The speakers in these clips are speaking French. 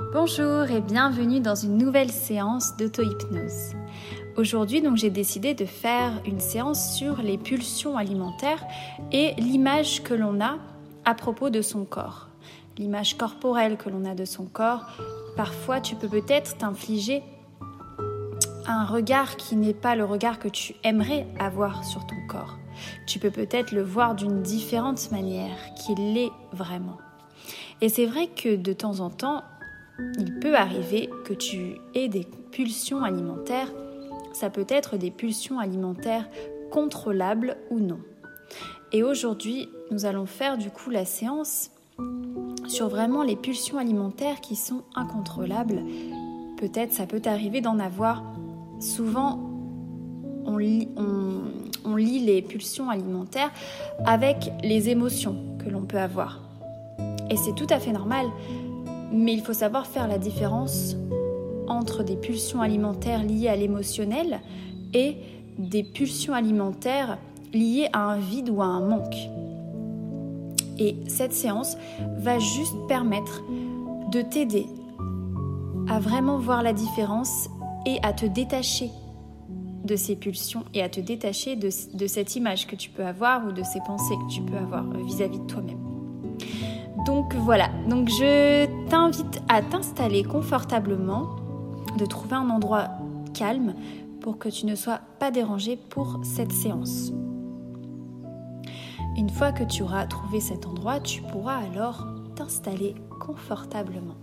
Bonjour et bienvenue dans une nouvelle séance d'auto-hypnose. Aujourd'hui, donc, j'ai décidé de faire une séance sur les pulsions alimentaires et l'image que l'on a à propos de son corps. L'image corporelle que l'on a de son corps. Parfois, tu peux peut-être t'infliger un regard qui n'est pas le regard que tu aimerais avoir sur ton corps. Tu peux peut-être le voir d'une différente manière qu'il l'est vraiment. Et c'est vrai que de temps en temps, il peut arriver que tu aies des pulsions alimentaires. Ça peut être des pulsions alimentaires contrôlables ou non. Et aujourd'hui, nous allons faire du coup la séance sur vraiment les pulsions alimentaires qui sont incontrôlables. Peut-être ça peut arriver d'en avoir. Souvent, on lit, on lit les pulsions alimentaires avec les émotions que l'on peut avoir. Et c'est tout à fait normal. Mais il faut savoir faire la différence entre des pulsions alimentaires liées à l'émotionnel et des pulsions alimentaires liées à un vide ou à un manque. Et cette séance va juste permettre de t'aider à vraiment voir la différence et à te détacher de ces pulsions et à te détacher de, cette image que tu peux avoir ou de ces pensées que tu peux avoir vis à -vis de toi-même. Donc voilà, donc je t'invite à t'installer confortablement, de trouver un endroit calme pour que tu ne sois pas dérangé pour cette séance. Une fois que tu auras trouvé cet endroit, tu pourras alors t'installer confortablement.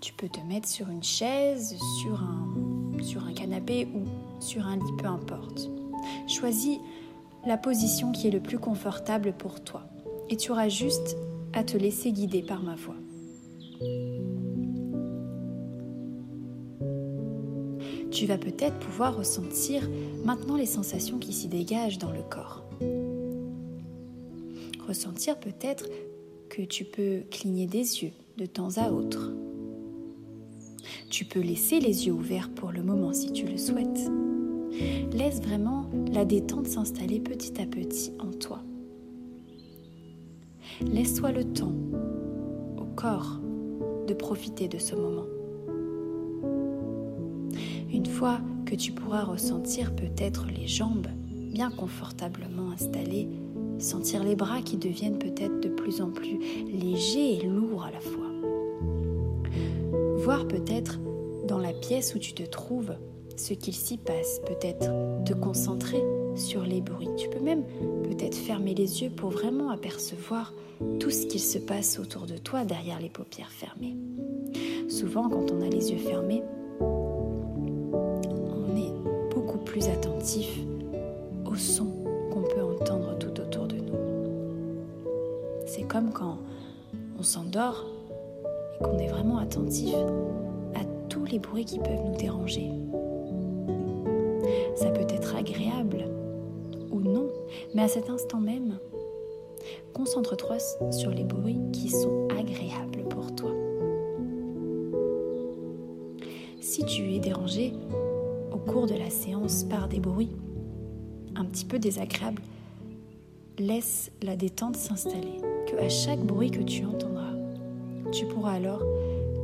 Tu peux te mettre sur une chaise, sur un, sur un canapé ou sur un lit, peu importe. Choisis la position qui est le plus confortable pour toi et tu auras juste à te laisser guider par ma voix. Tu vas peut-être pouvoir ressentir maintenant les sensations qui s'y dégagent dans le corps. Ressentir peut-être que tu peux cligner des yeux de temps à autre. Tu peux laisser les yeux ouverts pour le moment si tu le souhaites. Laisse vraiment la détente s'installer petit à petit en toi. Laisse-toi le temps au corps de profiter de ce moment. Une fois que tu pourras ressentir peut-être les jambes bien confortablement installées, sentir les bras qui deviennent peut-être de plus en plus légers et lourds à la fois. Voir peut-être dans la pièce où tu te trouves ce qu'il s'y passe, peut-être te concentrer sur les bruits. Tu peux même peut-être fermer les yeux pour vraiment apercevoir tout ce qu'il se passe autour de toi derrière les paupières fermées. Souvent, quand on a les yeux fermés, on est beaucoup plus attentif aux sons qu'on peut entendre tout autour de nous. C'est comme quand on s'endort et qu'on est vraiment attentif à tous les bruits qui peuvent nous déranger. Mais à cet instant même, Concentre-toi sur les bruits qui sont agréables pour toi. Si tu es dérangé au cours de la séance par des bruits un petit peu désagréables, laisse la détente s'installer, que à chaque bruit que tu entendras, tu pourras alors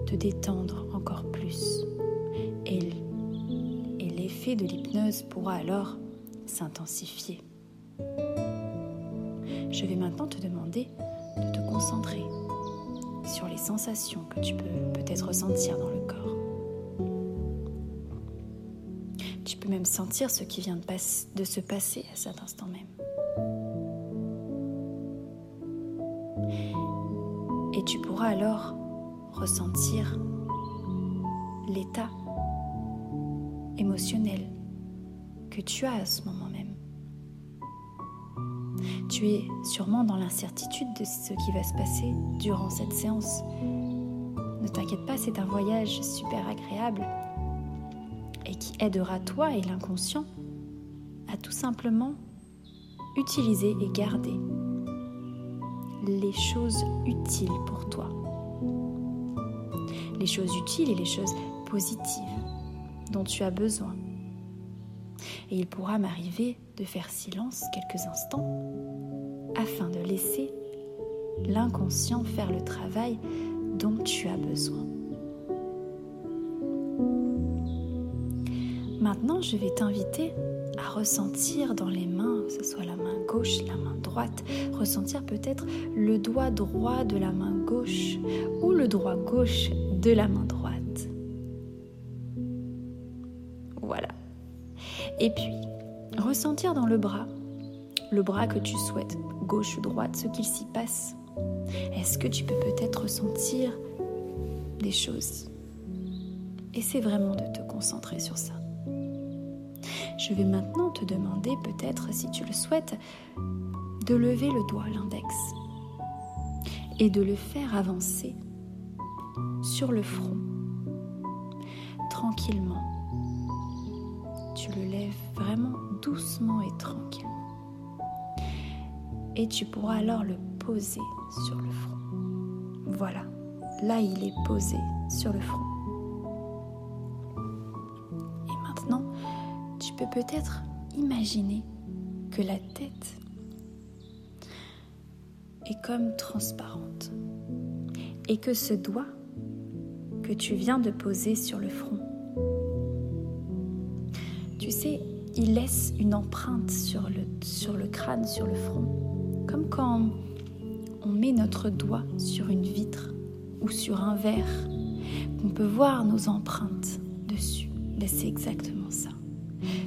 te détendre encore plus. Et, et l'effet de l'hypnose pourra alors s'intensifier. Je vais maintenant te demander de te concentrer sur les sensations que tu peux peut-être ressentir dans le corps. Tu peux même sentir ce qui vient de, se passer à cet instant même. Et tu pourras alors ressentir l'état émotionnel que tu as à ce moment. Tu es sûrement dans l'incertitude de ce qui va se passer durant cette séance. Ne t'inquiète pas, c'est un voyage super agréable et qui aidera toi et l'inconscient à tout simplement utiliser et garder les choses utiles pour toi. Les choses utiles et les choses positives dont tu as besoin et il pourra m'arriver de faire silence quelques instants afin de laisser l'inconscient faire le travail dont tu as besoin. Maintenant, je vais t'inviter à ressentir dans les mains, que ce soit la main gauche, la main droite, ressentir peut-être le doigt droit de la main gauche ou le doigt gauche de la main droite. Et puis, ressentir dans le bras, le bras que tu souhaites, gauche ou droite, ce qu'il s'y passe. Est-ce que tu peux peut-être ressentir des choses? Essaie vraiment de te concentrer sur ça. Je vais maintenant te demander peut-être, si tu le souhaites, de lever le doigt, l'index, et de le faire avancer sur le front, tranquillement. Tu le lèves vraiment doucement et tranquillement. Et tu pourras alors le poser sur le front. Voilà, là il est posé sur le front. Et maintenant, tu peux peut-être imaginer que la tête est comme transparente et que ce doigt que tu viens de poser sur le front, il laisse une empreinte sur le, crâne, sur le front, comme quand on met notre doigt sur une vitre ou sur un verre, qu'on peut voir nos empreintes dessus. C'est exactement ça.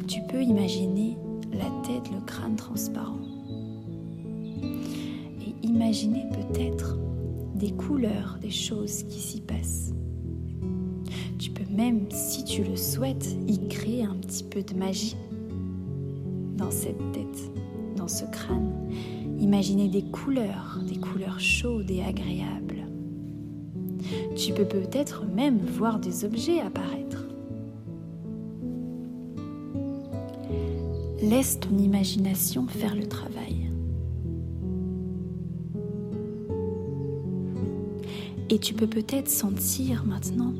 Tu peux imaginer la tête, le crâne transparent. Et imaginer peut-être des couleurs, des choses qui s'y passent. Tu peux même, si tu le souhaites, y créer un petit peu de magie dans cette tête, dans ce crâne. Imaginer des couleurs, des couleurs chaudes et agréables. Tu peux peut-être même voir des objets apparaître. Laisse ton imagination faire le travail. Et tu peux peut-être sentir maintenant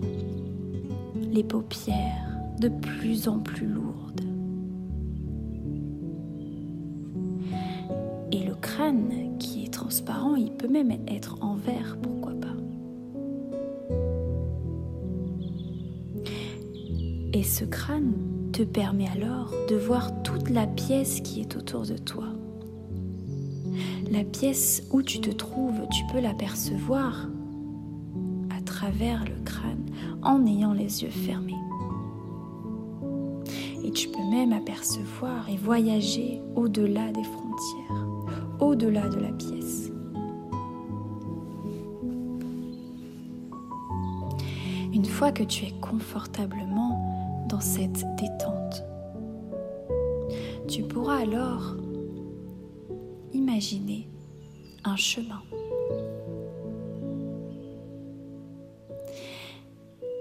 les paupières de plus en plus lourdes. Qui est transparent, il peut même être en verre, pourquoi pas. Et ce crâne te permet alors de voir toute la pièce qui est autour de toi. La pièce où tu te trouves, tu peux l'apercevoir à travers le crâne en ayant les yeux fermés. Et tu peux même apercevoir et voyager au-delà des frontières, au-delà de la pièce. Une fois que tu es confortablement dans cette détente. Tu pourras alors imaginer un chemin.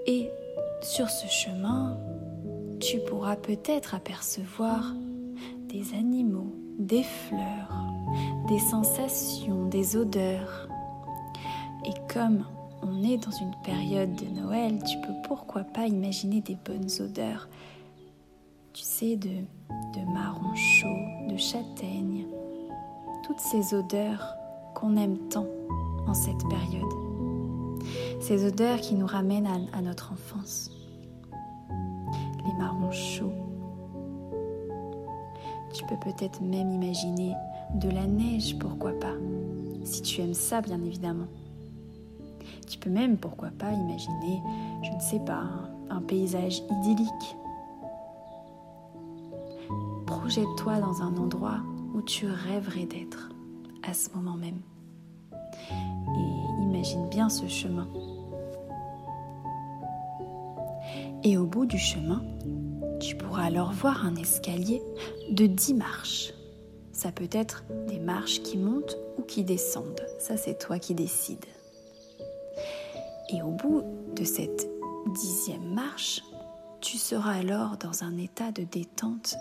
Et sur ce chemin, tu pourras peut-être apercevoir des animaux, des fleurs, des sensations, des odeurs. Et comme on est dans une période de Noël, tu peux pourquoi pas imaginer des bonnes odeurs. Tu sais, de, de marron chaud, de châtaigne, toutes ces odeurs qu'on aime tant en cette période. Ces odeurs qui nous ramènent à, à notre enfance. Les marrons chauds. Tu peux peut-être même imaginer de la neige, pourquoi pas, si tu aimes ça, bien évidemment. Tu peux même, pourquoi pas, imaginer, je ne sais pas, un, paysage idyllique. Projette-toi dans un endroit où tu rêverais d'être à ce moment même. Et imagine bien ce chemin. Et au bout du chemin, tu pourras alors voir un escalier de 10 marches. Ça peut être des marches qui montent ou qui descendent. Ça, c'est toi qui décides. Et au bout de cette dixième marche, tu seras alors dans un état de détente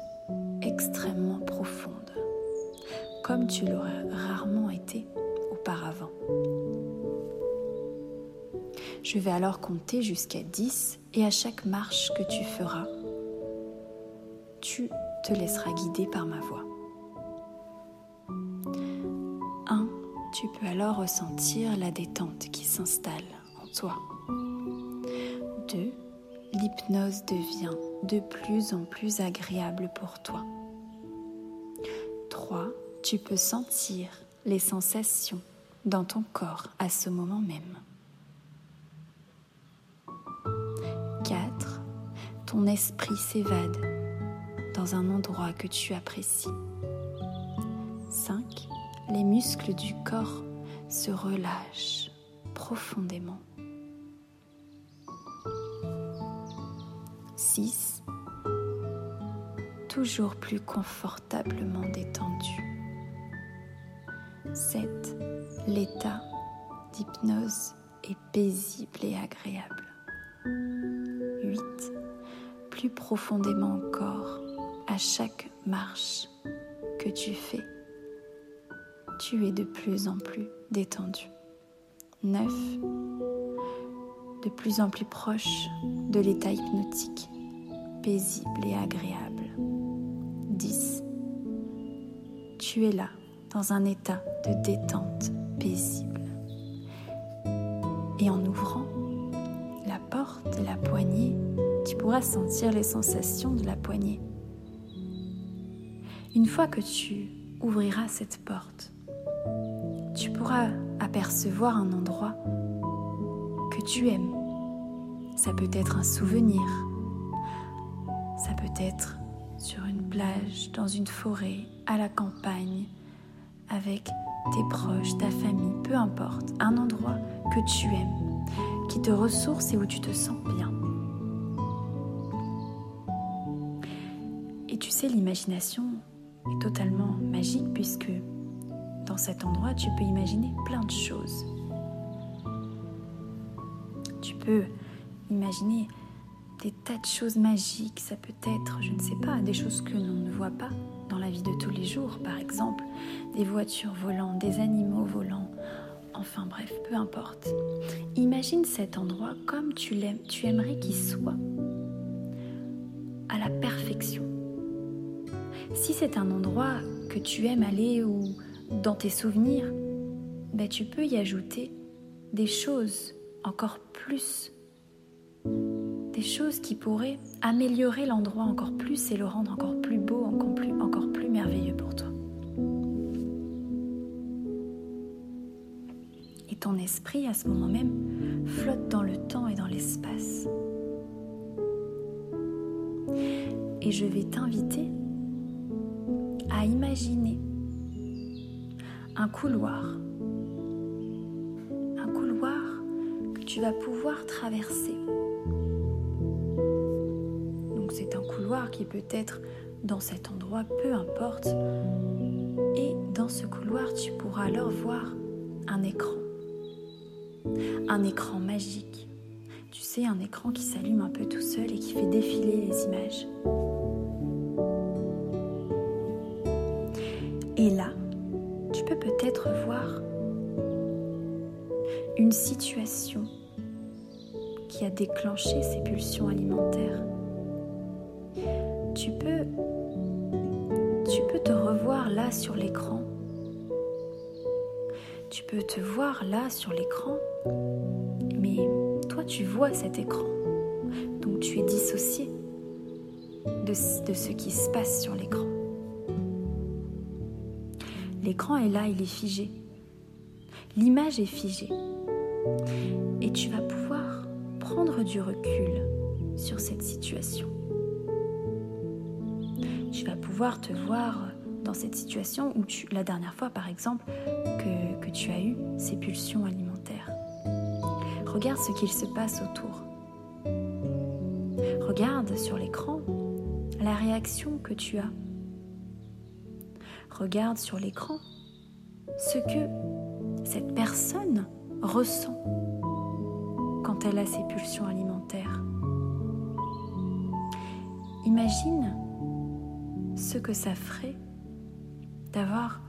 extrêmement profonde, comme tu l'aurais rarement été auparavant. Je vais alors compter jusqu'à 10 et à chaque marche que tu feras, tu te laisseras guider par ma voix. Tu peux alors ressentir la détente qui s'installe pour toi. 2. L'hypnose devient de plus en plus agréable pour toi. 3. Tu peux sentir les sensations dans ton corps à ce moment même. 4. Ton esprit s'évade dans un endroit que tu apprécies. 5. Les muscles du corps se relâchent profondément. 6. Toujours plus confortablement détendu. 7. L'état d'hypnose est paisible et agréable. 8. Plus profondément encore, à chaque marche que tu fais, tu es de plus en plus détendu. 9. De plus en plus proche de l'état hypnotique, paisible et agréable. 10. Tu es là, dans un état de détente paisible. Et en ouvrant la porte, la poignée, tu pourras sentir les sensations de la poignée. Une fois que tu ouvriras cette porte, pourras apercevoir un endroit que tu aimes. Ça peut être un souvenir, ça peut être sur une plage, dans une forêt, à la campagne, avec tes proches, ta famille, peu importe, un endroit que tu aimes, qui te ressource et où tu te sens bien. Et tu sais, l'imagination est totalement magique puisque dans cet endroit, tu peux imaginer plein de choses. Tu peux imaginer des tas de choses magiques. Ça peut être, je ne sais pas, des choses que l'on ne voit pas dans la vie de tous les jours. Par exemple, des voitures volantes, des animaux volants. Enfin bref, peu importe. Imagine cet endroit comme tu l'aimes, tu aimerais qu'il soit. À la perfection. Si c'est un endroit que tu aimes aller ou dans tes souvenirs, ben tu peux y ajouter des choses encore plus, des choses qui pourraient améliorer l'endroit encore plus et le rendre encore plus beau, encore plus, encore plus merveilleux pour toi. Et ton esprit, à ce moment même, flotte dans le temps et dans l'espace. Et je vais t'inviter à imaginer un couloir. Un couloir que tu vas pouvoir traverser. Donc c'est un couloir qui peut être dans cet endroit, peu importe. Et dans ce couloir, tu pourras alors voir un écran. Un écran magique. Tu sais, un écran qui s'allume un peu tout seul et qui fait défiler les images. Et là, une situation qui a déclenché ces pulsions alimentaires. Tu peux, te revoir là sur l'écran. Tu peux te voir là sur l'écran, mais toi tu vois cet écran. Donc tu es dissocié de ce qui se passe sur l'écran. L'écran est là, il est figé. L'image est figée. Et tu vas pouvoir prendre du recul sur cette situation. Tu vas pouvoir te voir dans cette situation où tu, la dernière fois par exemple, que, que tu as eu ces pulsions alimentaires. Regarde ce qu'il se passe autour. Regarde sur l'écran la réaction que tu as regarde sur l'écran ce que cette personne ressent quand elle a ses pulsions alimentaires. Imagine ce que ça ferait d'avoir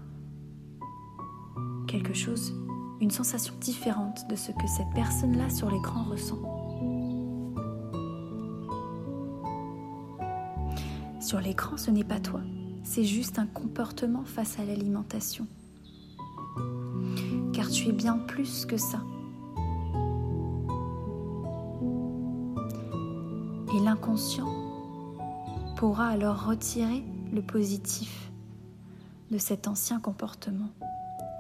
quelque chose, une sensation différente de ce que cette personne-là sur l'écran ressent. Sur l'écran, ce n'est pas toi, c'est juste un comportement face à l'alimentation. Car tu es bien plus que ça. Et l'inconscient pourra alors retirer le positif de cet ancien comportement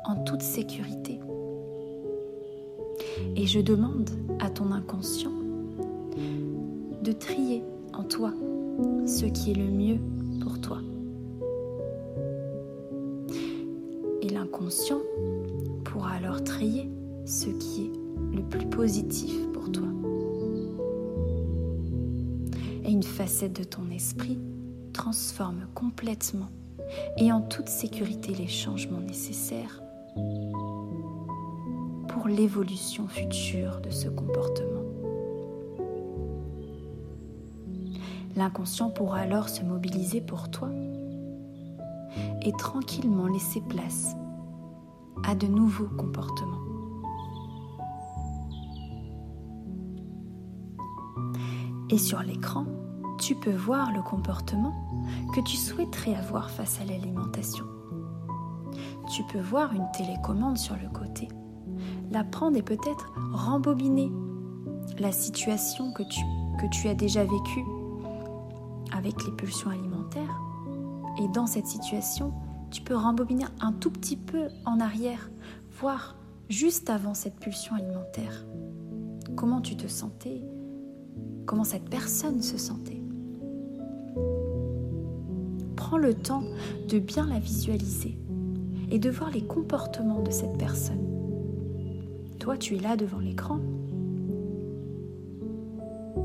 en toute sécurité. Et je demande à ton inconscient de trier en toi ce qui est le mieux l'inconscient pourra alors trier ce qui est le plus positif pour toi. Et une facette de ton esprit transforme complètement et en toute sécurité les changements nécessaires pour l'évolution future de ce comportement. L'inconscient pourra alors se mobiliser pour toi et tranquillement laisser place à de nouveaux comportements. Et sur l'écran, tu peux voir le comportement que tu souhaiterais avoir face à l'alimentation. Tu peux voir une télécommande sur le côté, la prendre et peut-être rembobiner la situation que tu, que tu as déjà vécue avec les pulsions alimentaires. Et dans cette situation, tu peux rembobiner un tout petit peu en arrière, voir juste avant cette pulsion alimentaire. Comment tu te sentais? Comment cette personne se sentait? Prends le temps de bien la visualiser et de voir les comportements de cette personne. Toi, tu es là devant l'écran.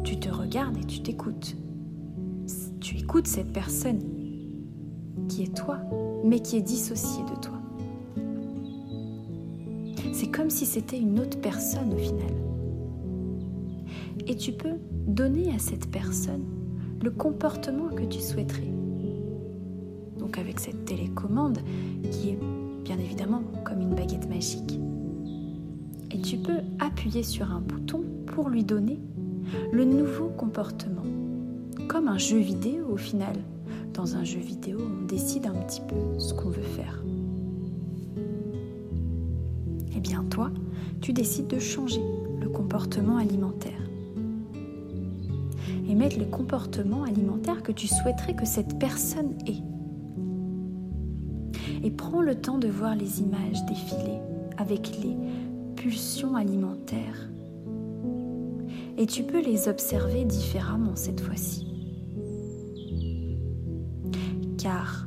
Tu te regardes et tu t'écoutes tu écoutes cette personne qui est toi, mais qui est dissociée de toi. C'est comme si c'était une autre personne au final. Et tu peux donner à cette personne le comportement que tu souhaiterais. Donc avec cette télécommande qui est bien évidemment comme une baguette magique. Et tu peux appuyer sur un bouton pour lui donner le nouveau comportement comme un jeu vidéo au final. Dans un jeu vidéo, on décide un petit peu ce qu'on veut faire. Eh bien toi, tu décides de changer le comportement alimentaire. Et mettre le comportement alimentaire que tu souhaiterais que cette personne ait. Et prends le temps de voir les images défiler avec les pulsions alimentaires. Et tu peux les observer différemment cette fois-ci car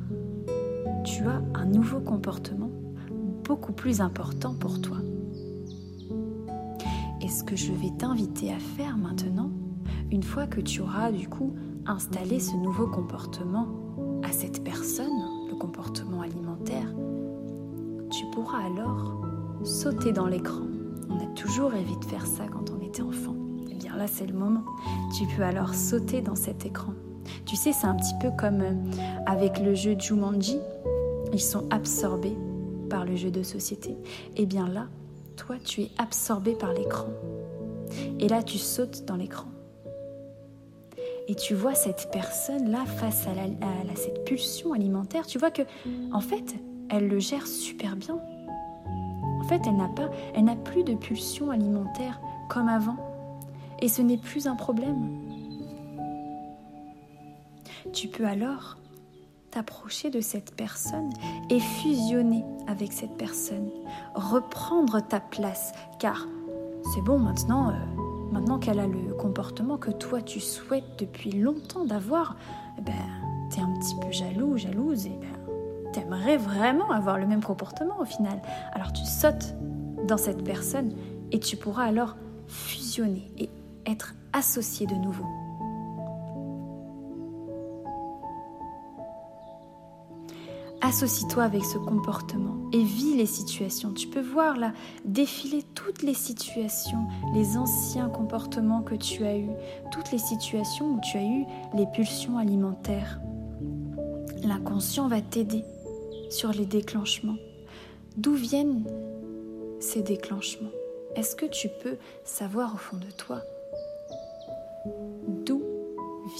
tu as un nouveau comportement beaucoup plus important pour toi. Et ce que je vais t'inviter à faire maintenant, une fois que tu auras du coup installé ce nouveau comportement à cette personne, le comportement alimentaire, tu pourras alors sauter dans l'écran. On a toujours rêvé de faire ça quand on était enfant. Eh bien là, c'est le moment. Tu peux alors sauter dans cet écran tu sais, c'est un petit peu comme euh, avec le jeu Jumanji, ils sont absorbés par le jeu de société. Et eh bien là, toi, tu es absorbé par l'écran. Et là, tu sautes dans l'écran. Et tu vois cette personne-là face à, cette pulsion alimentaire. Tu vois que, en fait, elle le gère super bien. En fait, elle n'a elle n'a plus de pulsion alimentaire comme avant. Et ce n'est plus un problème. Tu peux alors t'approcher de cette personne et fusionner avec cette personne, reprendre ta place, car c'est bon maintenant, euh, maintenant qu'elle a le comportement que toi tu souhaites depuis longtemps d'avoir, eh ben, t'es un petit peu jaloux, jalouse, et ben, t'aimerais vraiment avoir le même comportement au final. Alors tu sautes dans cette personne et tu pourras alors fusionner et être associé de nouveau. Associe-toi avec ce comportement et vis les situations. Tu peux voir là défiler toutes les situations, les anciens comportements que tu as eus, toutes les situations où tu as eu les pulsions alimentaires. L'inconscient va t'aider sur les déclenchements. D'où viennent ces déclenchements? Est-ce que tu peux savoir au fond de toi d'où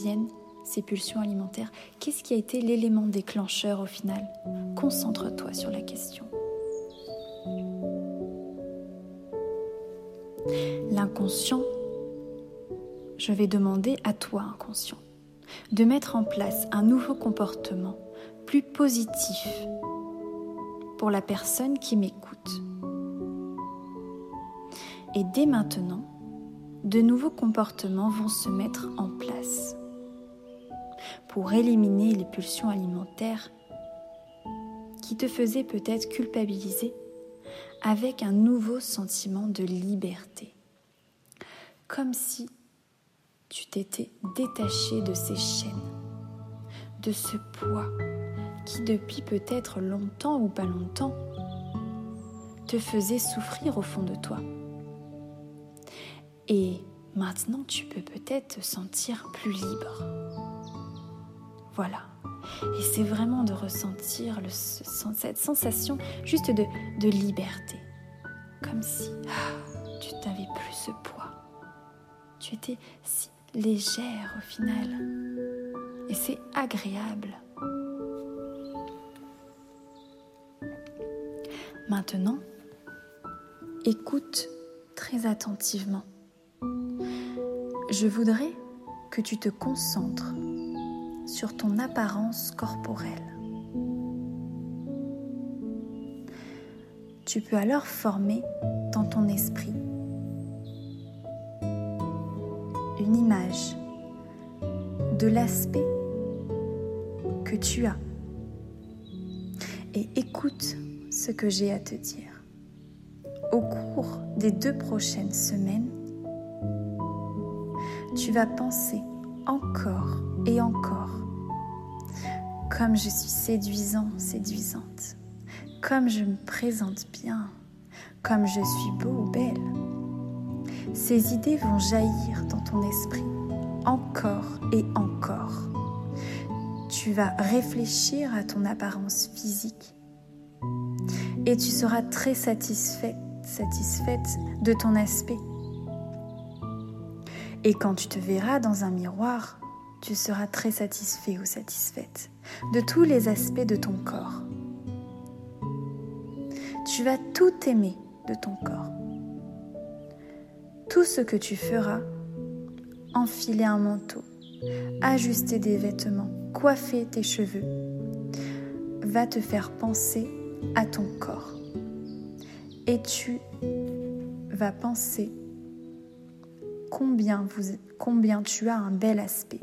viennent ces pulsions alimentaires Qu'est-ce qui a été l'élément déclencheur au final? Concentre-toi sur la question. L'inconscient je vais demander à toi, inconscient, de mettre en place un nouveau comportement plus positif pour la personne qui m'écoute. Et dès maintenant, de nouveaux comportements vont se mettre en place pour éliminer les pulsions alimentaires qui te faisaient peut-être culpabiliser avec un nouveau sentiment de liberté. Comme si tu t'étais détaché de ces chaînes, de ce poids qui depuis peut-être longtemps ou pas longtemps te faisait souffrir au fond de toi. Et maintenant tu peux peut-être te sentir plus libre. Voilà. Et c'est vraiment de ressentir cette sensation juste de, de liberté. Comme si ah, tu n'avais plus ce poids. Tu étais si légère au final. Et c'est agréable. Maintenant, écoute très attentivement. Je voudrais que tu te concentres sur ton apparence corporelle. Tu peux alors former dans ton esprit une image de l'aspect que tu as et écoute ce que j'ai à te dire. Au cours des deux prochaines semaines, tu vas penser encore et encore comme je suis séduisant, séduisante, comme je me présente bien, comme je suis beau ou belle. Ces idées vont jaillir dans ton esprit encore et encore. Tu vas réfléchir à ton apparence physique et tu seras très satisfait, satisfaite de ton aspect. Et quand tu te verras dans un miroir, tu seras très satisfait ou satisfaite de tous les aspects de ton corps. Tu vas tout aimer de ton corps. Tout ce que tu feras, enfiler un manteau, ajuster des vêtements, coiffer tes cheveux, va te faire penser à ton corps. Et tu vas penser combien, vous, combien tu as un bel aspect.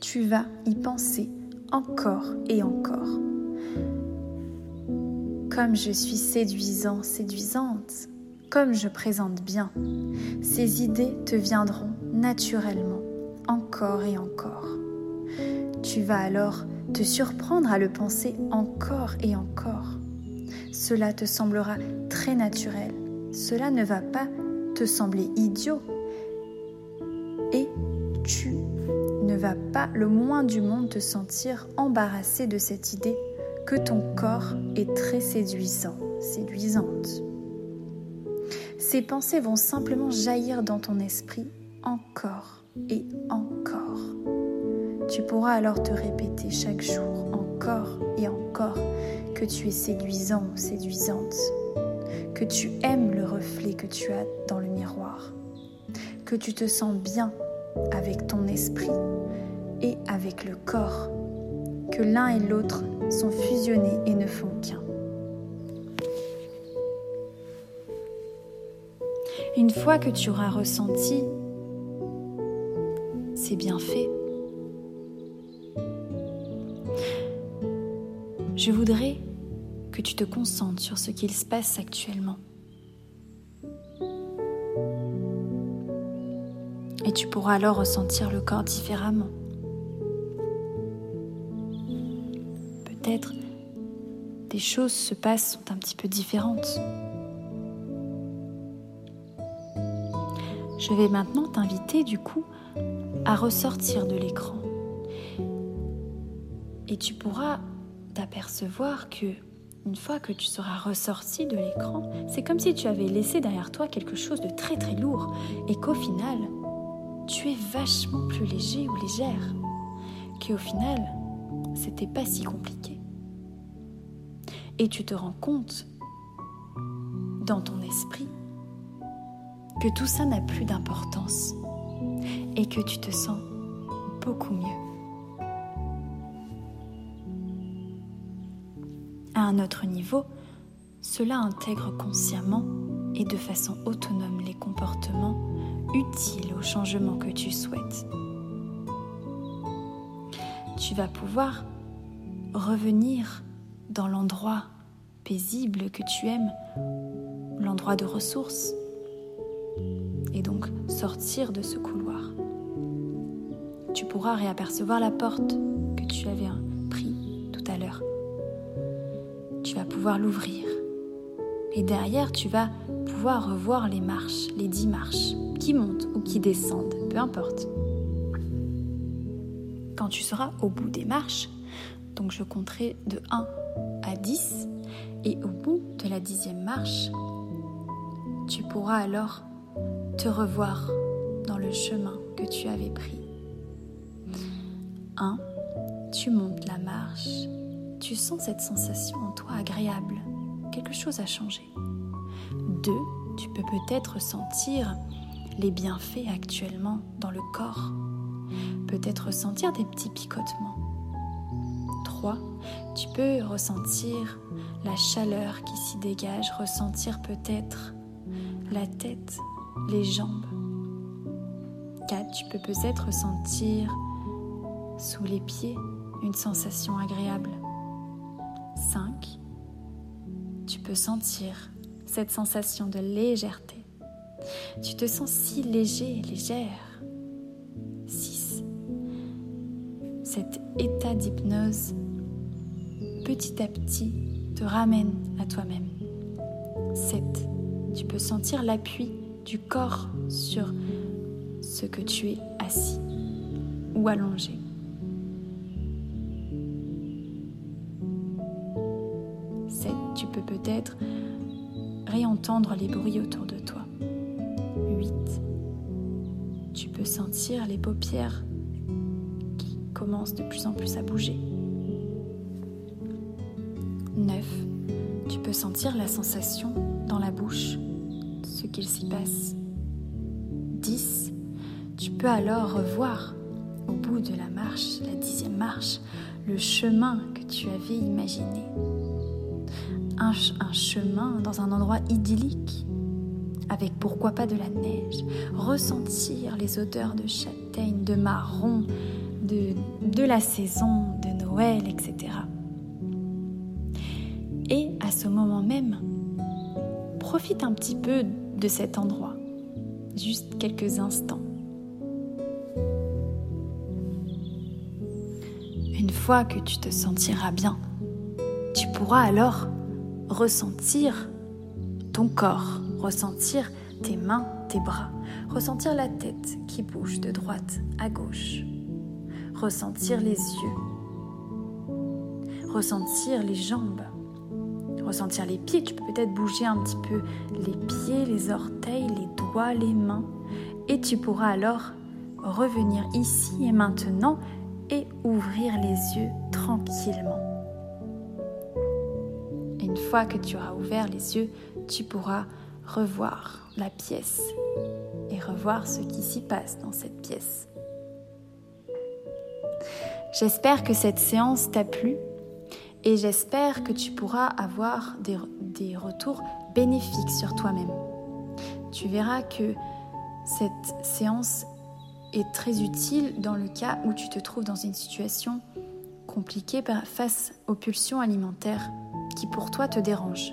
Tu vas y penser encore et encore. Comme je suis séduisant, séduisante, comme je présente bien, ces idées te viendront naturellement, encore et encore. Tu vas alors te surprendre à le penser encore et encore. Cela te semblera très naturel. Cela ne va pas te sembler idiot. Et tu ne vas pas le moins du monde te sentir embarrassé de cette idée que ton corps est très séduisant, séduisante. Ces pensées vont simplement jaillir dans ton esprit encore et encore. Tu pourras alors te répéter chaque jour encore et encore que tu es séduisant ou séduisante, que tu aimes le reflet que tu as dans le miroir, que tu te sens bien avec ton esprit et avec le corps, que l'un et l'autre sont fusionnés et ne font qu'un. Une fois que tu auras ressenti ces bienfaits, Je voudrais que tu te concentres sur ce qu'il se passe actuellement. Et tu pourras alors ressentir le corps différemment. Peut-être des choses se passent sont un petit peu différentes. Je vais maintenant t'inviter du coup à ressortir de l'écran. Et tu pourras d'apercevoir que une fois que tu seras ressorti de l'écran, c'est comme si tu avais laissé derrière toi quelque chose de très très lourd et qu'au final, tu es vachement plus léger ou légère. Qu'au final, c'était pas si compliqué. Et tu te rends compte dans ton esprit que tout ça n'a plus d'importance et que tu te sens beaucoup mieux. Un autre niveau, cela intègre consciemment et de façon autonome les comportements utiles au changement que tu souhaites. Tu vas pouvoir revenir dans l'endroit paisible que tu aimes, l'endroit de ressources, et donc sortir de ce couloir. Tu pourras réapercevoir la porte que tu avais l'ouvrir. Et derrière, tu vas pouvoir revoir les marches, les dix marches, qui montent ou qui descendent, peu importe. Quand tu seras au bout des marches, donc je compterai de 1 à 10, et au bout de la dixième marche, tu pourras alors te revoir dans le chemin que tu avais pris. 1. Tu montes la marche, tu sens cette sensation en toi agréable, quelque chose a changé. 2. Tu peux peut-être sentir les bienfaits actuellement dans le corps, peut-être ressentir des petits picotements. 3. Tu peux ressentir la chaleur qui s'y dégage, ressentir peut-être la tête, les jambes. 4. Tu peux peut-être ressentir sous les pieds une sensation agréable. 5. Tu peux sentir cette sensation de légèreté. Tu te sens si léger légère. 6. Cet état d'hypnose, petit à petit, te ramène à toi-même. 7. Tu peux sentir l'appui du corps sur ce que tu es assis ou allongé. Réentendre les bruits autour de toi. 8. Tu peux sentir les paupières qui commencent de plus en plus à bouger. 9. Tu peux sentir la sensation dans la bouche, ce qu'il s'y passe. 10. Tu peux alors revoir au bout de la marche, la dixième marche, le chemin que tu avais imaginé. Un, chemin dans un endroit idyllique, avec pourquoi pas de la neige, ressentir les odeurs de châtaigne, de marron, de, de la saison, de Noël, etc. Et à ce moment même, profite un petit peu de cet endroit, juste quelques instants. Une fois que tu te sentiras bien, tu pourras alors ressentir ton corps, ressentir tes mains, tes bras, ressentir la tête qui bouge de droite à gauche, ressentir les yeux, ressentir les jambes, ressentir les pieds. Tu peux peut-être bouger un petit peu les pieds, les orteils, les doigts, les mains. Et tu pourras alors revenir ici et maintenant et ouvrir les yeux tranquillement. Une fois que tu auras ouvert les yeux, tu pourras revoir la pièce et revoir ce qui s'y passe dans cette pièce. J'espère que cette séance t'a plu et j'espère que tu pourras avoir des, des retours bénéfiques sur toi-même. Tu verras que cette séance est très utile dans le cas où tu te trouves dans une situation compliquée face aux pulsions alimentaires pour toi te dérangent.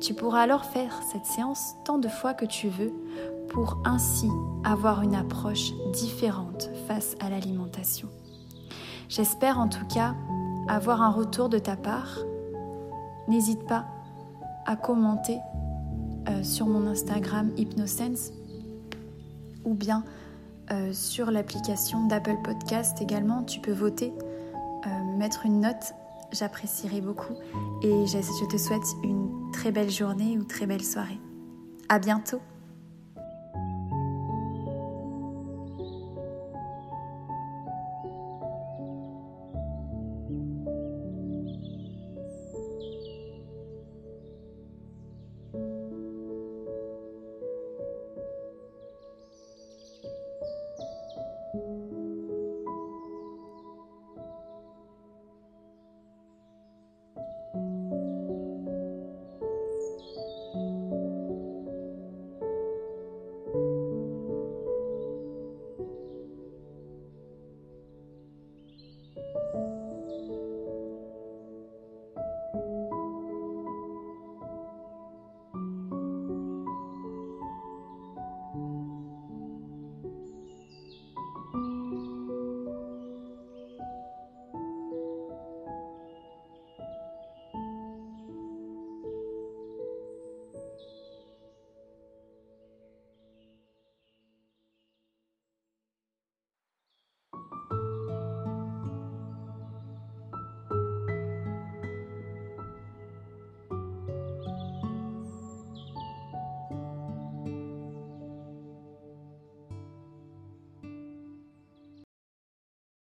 Tu pourras alors faire cette séance tant de fois que tu veux pour ainsi avoir une approche différente face à l'alimentation. J'espère en tout cas avoir un retour de ta part. N'hésite pas à commenter euh, sur mon Instagram Hypnosense ou bien euh, sur l'application d'Apple Podcast également. Tu peux voter, euh, mettre une note. J'apprécierai beaucoup et je te souhaite une très belle journée ou très belle soirée. À bientôt!